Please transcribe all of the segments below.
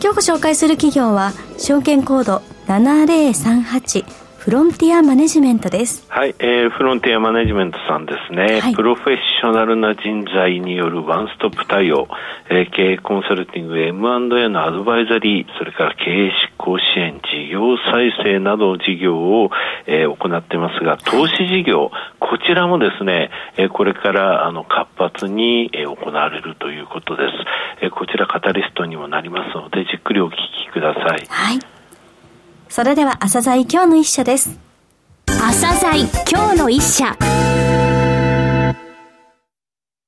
今日ご紹介する企業は証券コード7038フロンティアマネジメントです。はい、えー、フロンティアマネジメントさんですね、はい、プロフェッショナルな人材によるワンストップ対応、えー、経営コンサルティング M&A のアドバイザリー、それから経営執行支援、事業再生など事業を、えー、行ってますが、投資事業、こちらもですね、えー、これからあの活発に、えー、行われるということです。えー、こちらカタリストにもなりますので、じっくりお聞きください。はい。それでは朝鮮今日の一社です。朝鮮今日の一社。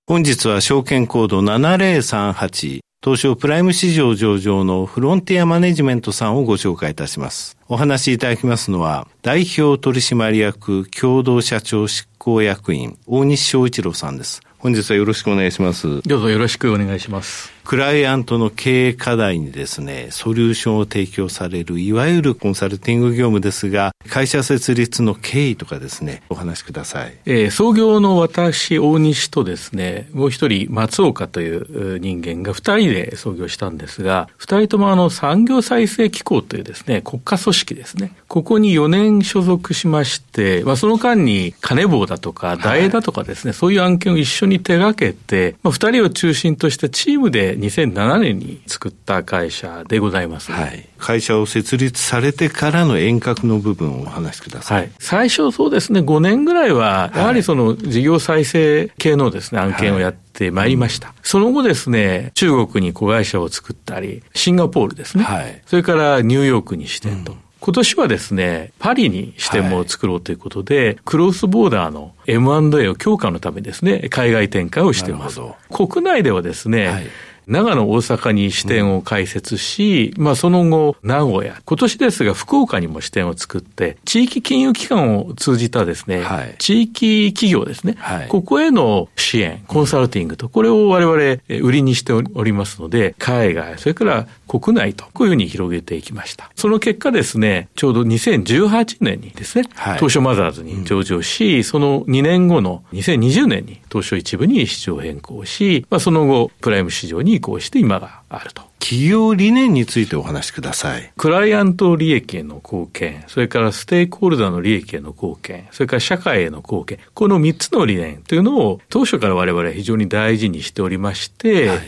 本日は証券コード7038東証プライム市場上場のフロンティアマネジメントさんをご紹介いたします。お話しいただきますのは、代表取締役共同社長執行役員、大西翔一郎さんです。本日はよろしくお願いします。どうぞよろしくお願いします。クライアントの経営課題にですね、ソリューションを提供される、いわゆるコンサルティング業務ですが、会社設立の経緯とかですね、お話しください。えー、創業の私、大西とですね、もう一人、松岡という人間が二人で創業したんですが、二人ともあの、産業再生機構というですね、国家組織ですね、ここに4年所属しまして、まあ、その間に金棒だとか、大枝だとかですね、はい、そういう案件を一緒に手掛けて、まあ、二人を中心としたチームで2007年に作った会社でございます。はい。会社を設立されてからの遠隔の部分をお話しください。はい、最初そうですね、5年ぐらいは、やはりその事業再生系のですね、案件をやってまいりました。その後ですね、中国に子会社を作ったり、シンガポールですね。はい、それからニューヨークに支店と。うん今年はですね、パリに支店も作ろうということで、はい、クロスボーダーの M&A を強化のためですね、海外展開をしています。国内ではですね、はい長野、大阪に支店を開設し、うん、まあその後、名古屋、今年ですが福岡にも支店を作って、地域金融機関を通じたですね、はい、地域企業ですね、はい、ここへの支援、コンサルティングと、これを我々売りにしておりますので、海外、それから国内と、こういうふうに広げていきました。その結果ですね、ちょうど2018年にですね、はい、東証マザーズに上場し、うん、その2年後の2020年に東証一部に市場変更し、まあその後、プライム市場に移行して今があると。企業理念についてお話しください。クライアント利益への貢献、それからステークホルダーの利益への貢献、それから社会への貢献、この3つの理念というのを当初から我々は非常に大事にしておりまして、はい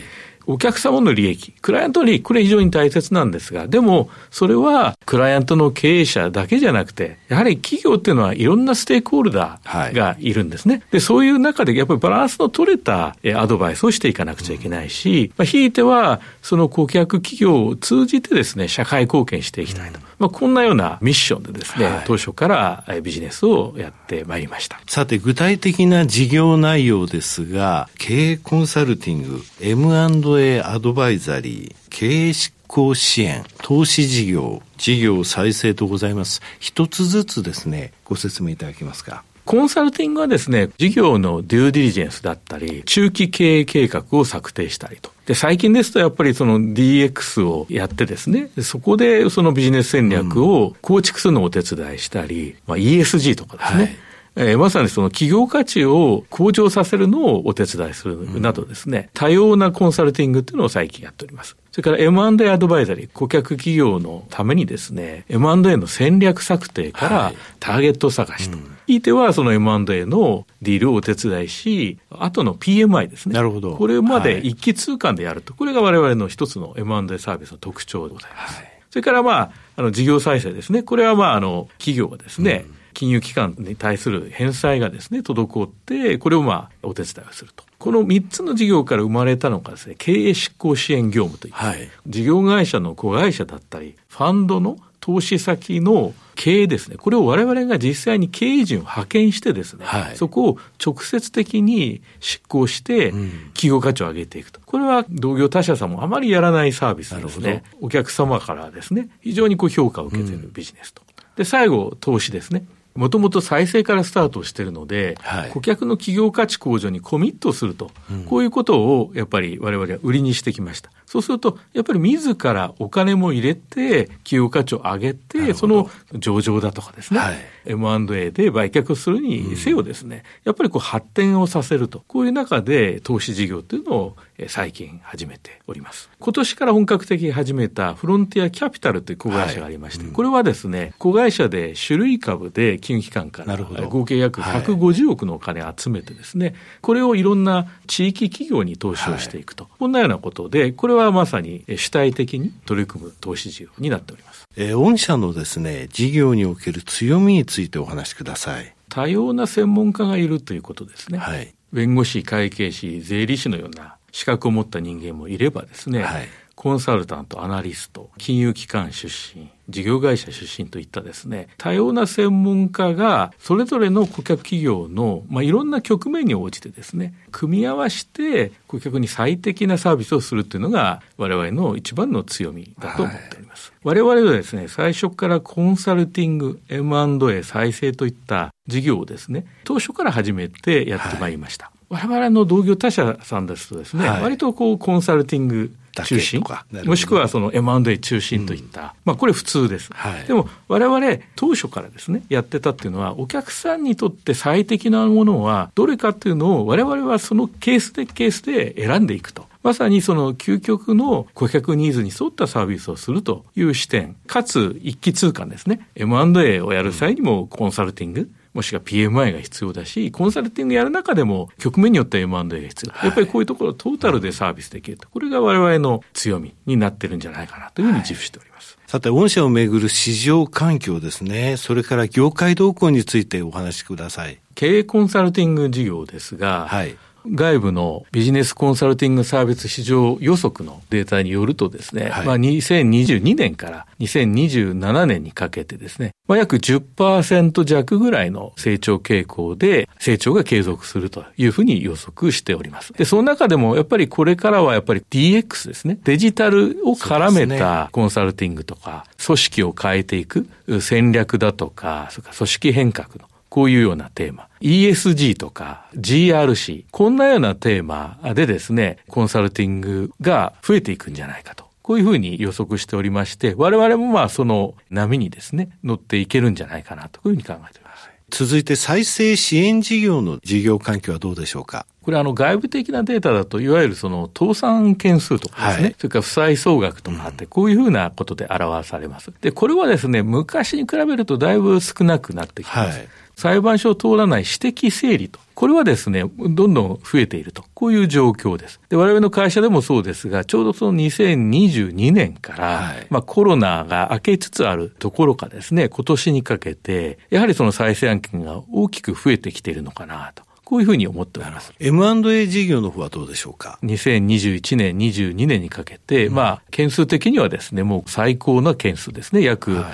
お客様の利益、クライアントの利益、これ非常に大切なんですが、でも、それはクライアントの経営者だけじゃなくて、やはり企業っていうのはいろんなステークホルダーがいるんですね。はい、で、そういう中でやっぱりバランスの取れたアドバイスをしていかなくちゃいけないし、まあ、ひいては、その顧客企業を通じてですね、社会貢献していきたいと。うん、まあ、こんなようなミッションでですね、はい、当初からビジネスをやってまいりました。さて、具体的な事業内容ですが、経営コンサルティング、M&A アドバイザリー、経営執行支援、投資事業、事業再生とございます。一つずつですね、ご説明いただけますか。コンサルティングはですね、事業のデューディリジェンスだったり、中期経営計画を策定したりと。で、最近ですとやっぱりその DX をやってですね、そこでそのビジネス戦略を構築するのをお手伝いしたり、まあ、ESG とかですね、はいえー、まさにその企業価値を向上させるのをお手伝いするなどですね、うん、多様なコンサルティングっていうのを最近やっております。それから M&A アドバイザリー、顧客企業のためにですね、M&A の戦略策定からターゲット探しと。はいうんひいてはその M&A のディールをお手伝いし、あとの PMI ですね。なるほど。これまで一気通貫でやると。これが我々の一つの M&A サービスの特徴でございます。はい、それからまあ、あの事業再生ですね。これはまあ、あの、企業がですね、うん金融機関に対する返済がですね、滞って、これをまあ、お手伝いをすると。この3つの事業から生まれたのがですね、経営執行支援業務といって、はい、事業会社の子会社だったり、ファンドの投資先の経営ですね、これを我々が実際に経営陣を派遣してですね、はい、そこを直接的に執行して、企業価値を上げていくと。これは同業他社さんもあまりやらないサービスですね。お客様からですね、非常にこう評価を受けているビジネスと。で、最後、投資ですね。もともと再生からスタートしているので、はい、顧客の企業価値向上にコミットすると、うん、こういうことをやっぱり我々は売りにしてきました。そうすると、やっぱり自らお金も入れて、企業価値を上げて、その上場だとかですね、はい、M&A で売却するにせよですね、うん、やっぱりこう発展をさせると、こういう中で投資事業というのを最近始めております。今年から本格的に始めたフロンティアキャピタルという子会社がありまして、はいうん、これはですね、子会社で種類株で金融機関から合計約150億のお金を集めてですね、はい、これをいろんな地域企業に投資をしていくと、こんなようなことで、これははまさに主体的に取り組む投資事業になっております。えー、御社のですね、事業における強みについてお話しください。多様な専門家がいるということですね。はい。弁護士、会計士、税理士のような資格を持った人間もいればですね、はい、コンサルタント、アナリスト、金融機関出身、事業会社出身といったですね、多様な専門家が、それぞれの顧客企業の、まあ、いろんな局面に応じてですね、組み合わせて顧客に最適なサービスをするというのが、我々の一番の強みだと思っております。はい、我々はですね、最初からコンサルティング、M&A 再生といった事業をですね、当初から始めてやってまいりました。はい我々の同業他社さんですとですね、はい、割とこうコンサルティング中心？もしくはその M&A 中心といった、うん、まあこれ普通です。はい、でも我々当初からですね、やってたっていうのはお客さんにとって最適なものはどれかっていうのを我々はそのケースでケースで選んでいくと。まさにその究極の顧客ニーズに沿ったサービスをするという視点、かつ一気通貫ですね。M&A をやる際にもコンサルティング、もしくは PMI が必要だし、コンサルティングやる中でも局面によっては M&A が必要。やっぱりこういうところをトータルでサービスできると。これが我々の強みになってるんじゃないかなというふうに自負しております。さて、御社をめぐる市場環境ですね。それから業界動向についてお話しください。経営コンサルティング事業ですが、はい。外部のビジネスコンサルティングサービス市場予測のデータによるとですね、はい、まあ2022年から2027年にかけてですね、まあ、約10%弱ぐらいの成長傾向で成長が継続するというふうに予測しております。で、その中でもやっぱりこれからはやっぱり DX ですね。デジタルを絡めたコンサルティングとか、組織を変えていく戦略だとか、それから組織変革のこういうようなテーマ。ESG とか GRC、こんなようなテーマでですね、コンサルティングが増えていくんじゃないかと。こういうふうに予測しておりまして、我々もまあその波にですね、乗っていけるんじゃないかなというふうに考えております。続いて再生支援事業の事業環境はどうでしょうか？これあの外部的なデータだと、いわゆるその倒産件数とかですね、はい、それから負債総額とかあって、こういうふうなことで表されます。で、これはですね、昔に比べるとだいぶ少なくなってきます。はい裁判所を通らない私的整理と。これはですね、どんどん増えていると。こういう状況です。で、我々の会社でもそうですが、ちょうどその2022年から、はい、まあコロナが明けつつあるところかですね、今年にかけて、やはりその再生案件が大きく増えてきているのかなと。こういうふうに思っております。M&A 事業の方はどうでしょうか ?2021 年、22年にかけて、うん、まあ、件数的にはですね、もう最高な件数ですね。約、は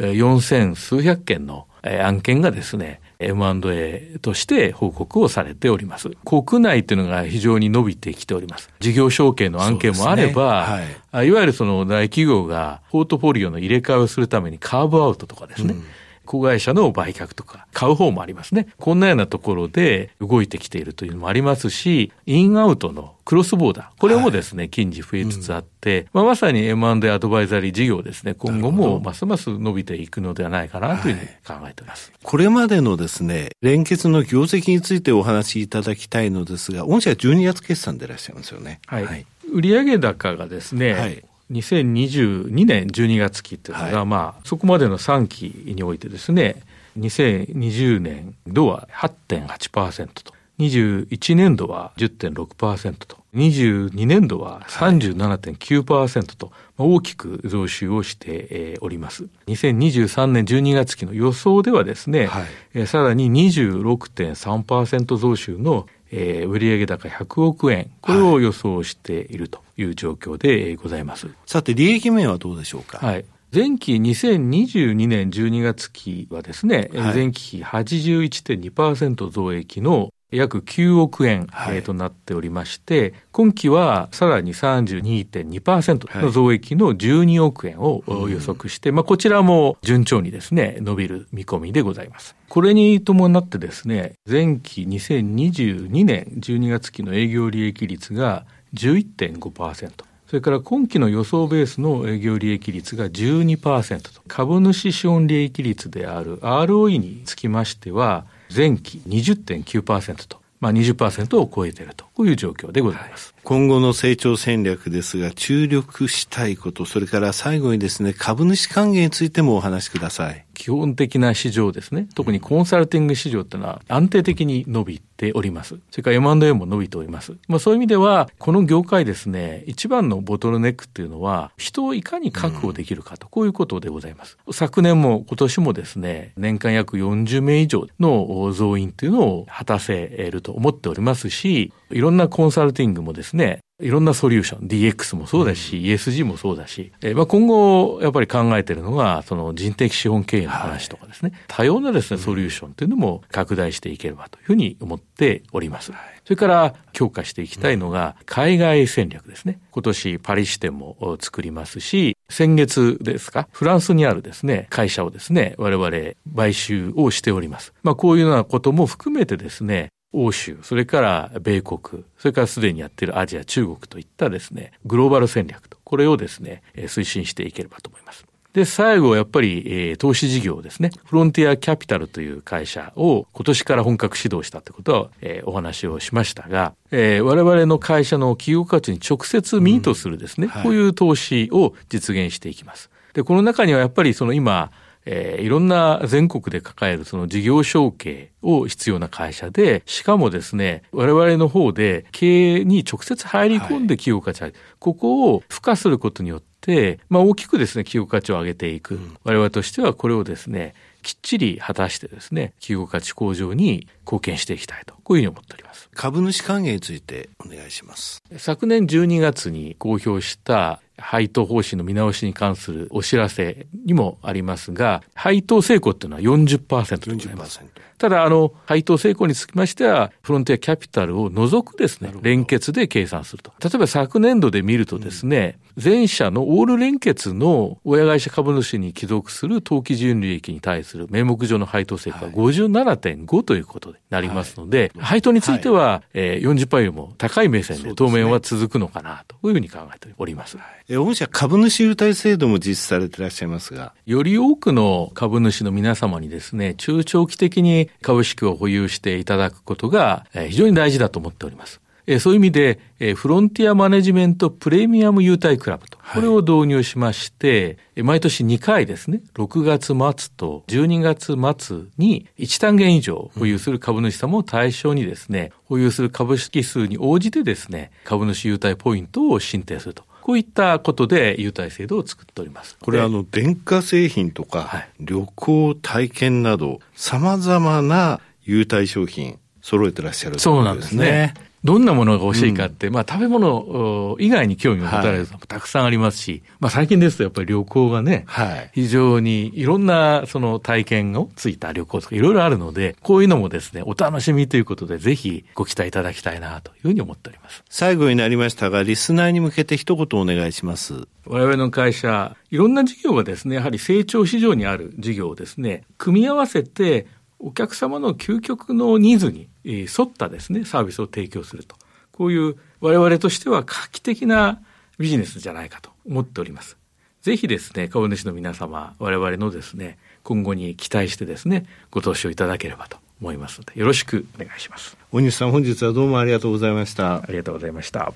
い、4000数百件の案件がですね、M&A として報告をされております。国内というのが非常に伸びてきております。事業承継の案件もあれば、ねはい、いわゆるその大企業がポートフォリオの入れ替えをするためにカーブアウトとかですね、うん子会社の売却とか、買う方もありますね。こんなようなところで動いてきているというのもありますし、インアウトのクロスボーダー、これもですね、はい、近年増えつつあって、うん、まあ、まさに M&A アドバイザリー事業ですね、今後もますます伸びていくのではないかなというふうに考えております。はい、これまでのですね、連結の業績についてお話しいただきたいのですが、御社は12月決算でいらっしゃいますよね。はい。はい、売上高がですね、はい2022年12月期っていうのが、はい、まあ、そこまでの3期においてですね、2020年度は8.8%と、21年度は10.6%と、22年度は37.9%と、大きく増収をしております。2023年12月期の予想ではですね、はい、さらに26.3%増収のえー、売上高100億円、これを予想しているという状況でございます。はい、さて、利益面はどうでしょうか？はい。前期2022年12月期はですね、はい、前期比81.2%増益の約9億円、はい、となっておりまして、今期はさらに32.2%の増益の12億円を予測して、はい、まあこちらも順調にですね、伸びる見込みでございます。これに伴ってですね、前期2022年12月期の営業利益率が11.5%。それから今期の予想ベースの営業利益率が12%と、株主資本利益率である ROE につきましては、前期20.9%と、まあ20%を超えていると、こういう状況でございます。今後の成長戦略ですが、注力したいこと、それから最後にですね、株主還元についてもお話しください。基本的な市場ですね。特にコンサルティング市場っていうのは安定的に伸びております。それから M&A も伸びております。まあそういう意味では、この業界ですね、一番のボトルネックっていうのは、人をいかに確保できるかと、こういうことでございます。昨年も今年もですね、年間約40名以上の増員というのを果たせると思っておりますし、いろんなコンサルティングもですね、いろんなソリューション、DX もそうだし、うん、ESG もそうだし、えー、まあ今後、やっぱり考えているのが、その人的資本経営の話とかですね、はい、多様なですね、ソリューションというのも拡大していければというふうに思っております。はい、それから強化していきたいのが、海外戦略ですね。今年パリ支店も作りますし、先月ですか、フランスにあるですね、会社をですね、我々買収をしております。まあこういうようなことも含めてですね、欧州、それから米国、それからすでにやっているアジア、中国といったですね、グローバル戦略と、これをですね、推進していければと思います。で、最後、やっぱり、えー、投資事業ですね。フロンティアキャピタルという会社を今年から本格始動したということは、えー、お話をしましたが、えー、我々の会社の企業価値に直接ミートするですね、うんはい、こういう投資を実現していきます。で、この中にはやっぱりその今、えー、いろんな全国で抱えるその事業承継を必要な会社で、しかもですね、我々の方で経営に直接入り込んで企業価値、はい、ここを付加することによって、まあ大きくですね、企業価値を上げていく。うん、我々としてはこれをですね、きっちり果たしてですね、企業価値向上に貢献していきたいと、こういうふうに思っております。株主還元についてお願いします。昨年12月に公表した配当方針の見直しに関するお知らせにもありますが、配当成功っていうのは40%でございます。ただ、あの、配当成功につきましては、フロンティアキャピタルを除くですね、連結で計算すると。例えば昨年度で見るとですね、うん、全社のオール連結の親会社株主に帰属する当期純利益に対する名目上の配当成功は57.5ということになりますので、はい、配当については、はい、えー、40%よりも高い目線で当面は続くのかなというふうに考えております。はいえ、御社株主優待制度も実施されていらっしゃいますが。より多くの株主の皆様にですね、中長期的に株式を保有していただくことが非常に大事だと思っております。そういう意味で、フロンティアマネジメントプレミアム優待クラブと、これを導入しまして、はい、毎年2回ですね、6月末と12月末に1単元以上保有する株主様を対象にですね、保有する株式数に応じてですね、株主優待ポイントを申請すると。こういったことで優待制度を作っております。これあの、電化製品とか、はい、旅行体験など、様々な優待商品揃えてらっしゃる、ね、そうなんですね。どんなものが欲しいかって、うん、まあ食べ物以外に興味を持たれるのもたくさんありますし、はい、まあ最近ですとやっぱり旅行がね、はい、非常にいろんなその体験をついた旅行とかいろいろあるので、こういうのもですね、お楽しみということでぜひご期待いただきたいなというふうに思っております。最後になりましたが、リスナーに向けて一言お願いします。我々の会社、いろんな事業がですね、やはり成長市場にある事業をですね、組み合わせてお客様の究極のニーズに沿ったですね、サービスを提供すると。こういう我々としては画期的なビジネスじゃないかと思っております。ぜひですね、株主の皆様、我々のですね、今後に期待してですね、ご投資をいただければと思いますので、よろしくお願いします。大西さん、本日はどうもありがとうございました。ありがとうございました。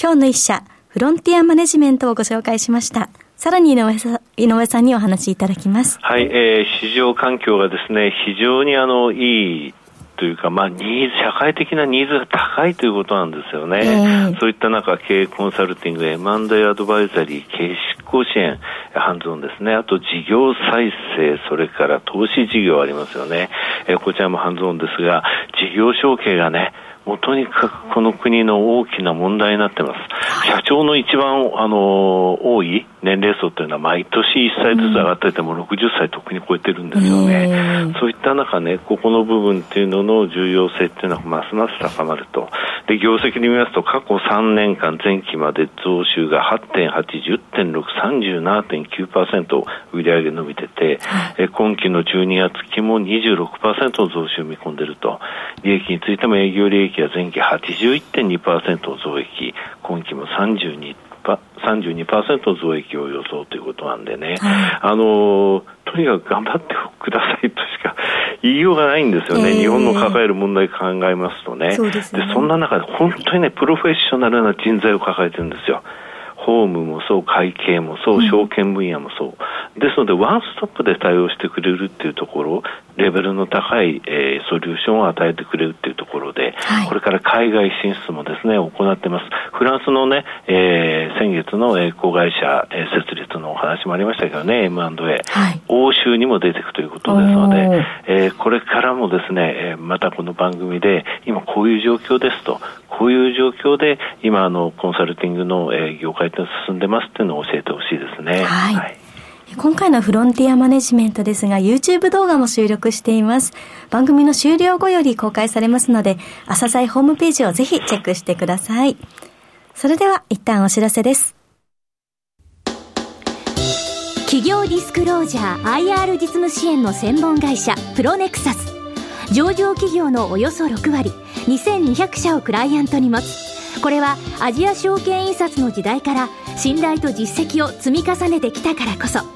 今日の一社、フロンティアマネジメントをご紹介しました。さらに井上さ井上さんにお話しいただきます。はい、えー、市場環境がですね、非常にあの、いいというか、まあ、ニーズ、社会的なニーズが高いということなんですよね。えー、そういった中、経営コンサルティング、M&A アドバイザリー、経営執行支援、ハンズオンですね。あと、事業再生、それから投資事業ありますよね。えー、こちらもハンズオンですが、事業承継がね、もうとにかくこの国の大きな問題になってます。社長の一番、あの、多い年齢層というのは毎年1歳ずつ上がってても60歳とっくに超えてるんですよね。そういった中ね、ここの部分っていうのの重要性っていうのはますます高まると。で、業績で見ますと過去3年間前期まで増収が8.8、10.6、37.9%売上伸びてて、え今期の12月期も26%の増収を見込んでると。利益についても営業利益は前期81.2%増益、今期も32 32%増益を予想ということなんでね、はい、あのとにかく頑張ってくださいとしか 言いようがないんですよね、えー、日本の抱える問題考えますとね。そで、ね、そんな中で本当にね、プロフェッショナルな人材を抱えてるんですよ。法務もそう、会計もそう、証券分野もそう。うん、ですので、ワンストップで対応してくれるっていうところ、レベルの高い、えー、ソリューションを与えてくれるっていうところで、はい、これから海外進出もですね、行ってます。フランスのね、えー、先月の、えー、子会社、えー、設立のお話もありましたけどね、M&A、はい、欧州にも出ていくということですので、えー、これからもですね、えー、またこの番組で、今こういう状況ですと、こういう状況で、今、あの、コンサルティングの、えー、業界って進んでますっていうのを教えてほしいですね。はい、はい今回のフロンティアマネジメントですが、YouTube 動画も収録しています。番組の終了後より公開されますので、朝鮮ホームページをぜひチェックしてください。それでは、一旦お知らせです。企業ディスクロージャー IR 実務支援の専門会社、プロネクサス。上場企業のおよそ6割、2200社をクライアントに持つ。これはアジア証券印刷の時代から信頼と実績を積み重ねてきたからこそ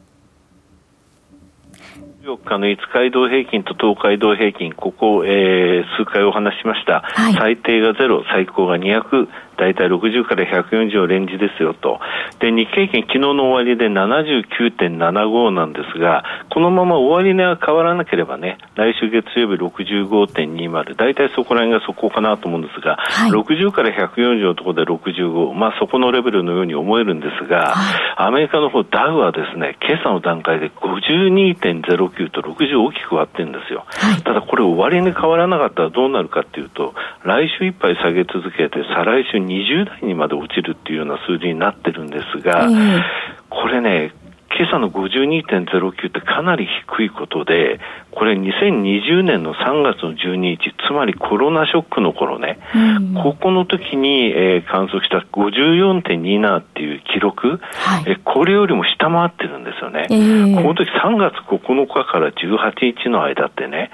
14日の5日移動平均と東海道平均、ここ、えー、数回お話しました、はい、最低が0、最高が200、大体60から140のレンジですよと。で、日経平均昨日の終値で79.75なんですが、このまま終値は変わらなければね、来週月曜日65.20、大体そこら辺がそこかなと思うんですが、はい、60から140のところで65、まあそこのレベルのように思えるんですが、はい、アメリカの方ダウはですね、今朝の段階で52.09と60大きく割ってるんですよ。はい、ただこれ終値変わらなかったらどうなるかっていうと、来週いっぱい下げ続けて、再来週20代にまで落ちるっていうような数字になってるんですが、えー、これね、今朝の52.09ってかなり低いことで、これ2020年の3月の12日、つまりコロナショックの頃ね、うん、ここの時に、えー、観測した54.27っていう記録、はい、えこれよりも下回ってるんですよね。えー、この時3月9日から18日の間ってね、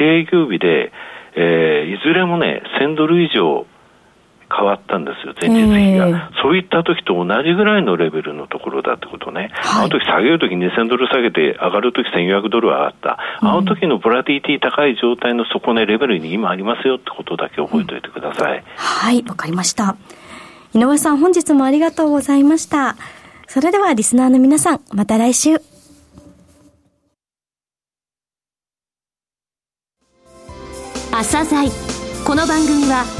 8営業日で、えー、いずれもね、1000ドル以上変わったんですよ、前日比が、えー、そういった時と同じぐらいのレベルのところだってことね、はい、あの時下げる時2000ドル下げて、上がる時1400ドル上がった、あの時のボラティティ高い状態の底値レベルに今ありますよってことだけ覚えておいてください。うん、はい、わかりました。井上さん、本日もありがとうございました。それではリスナーの皆さん、また来週。朝鮮この番組は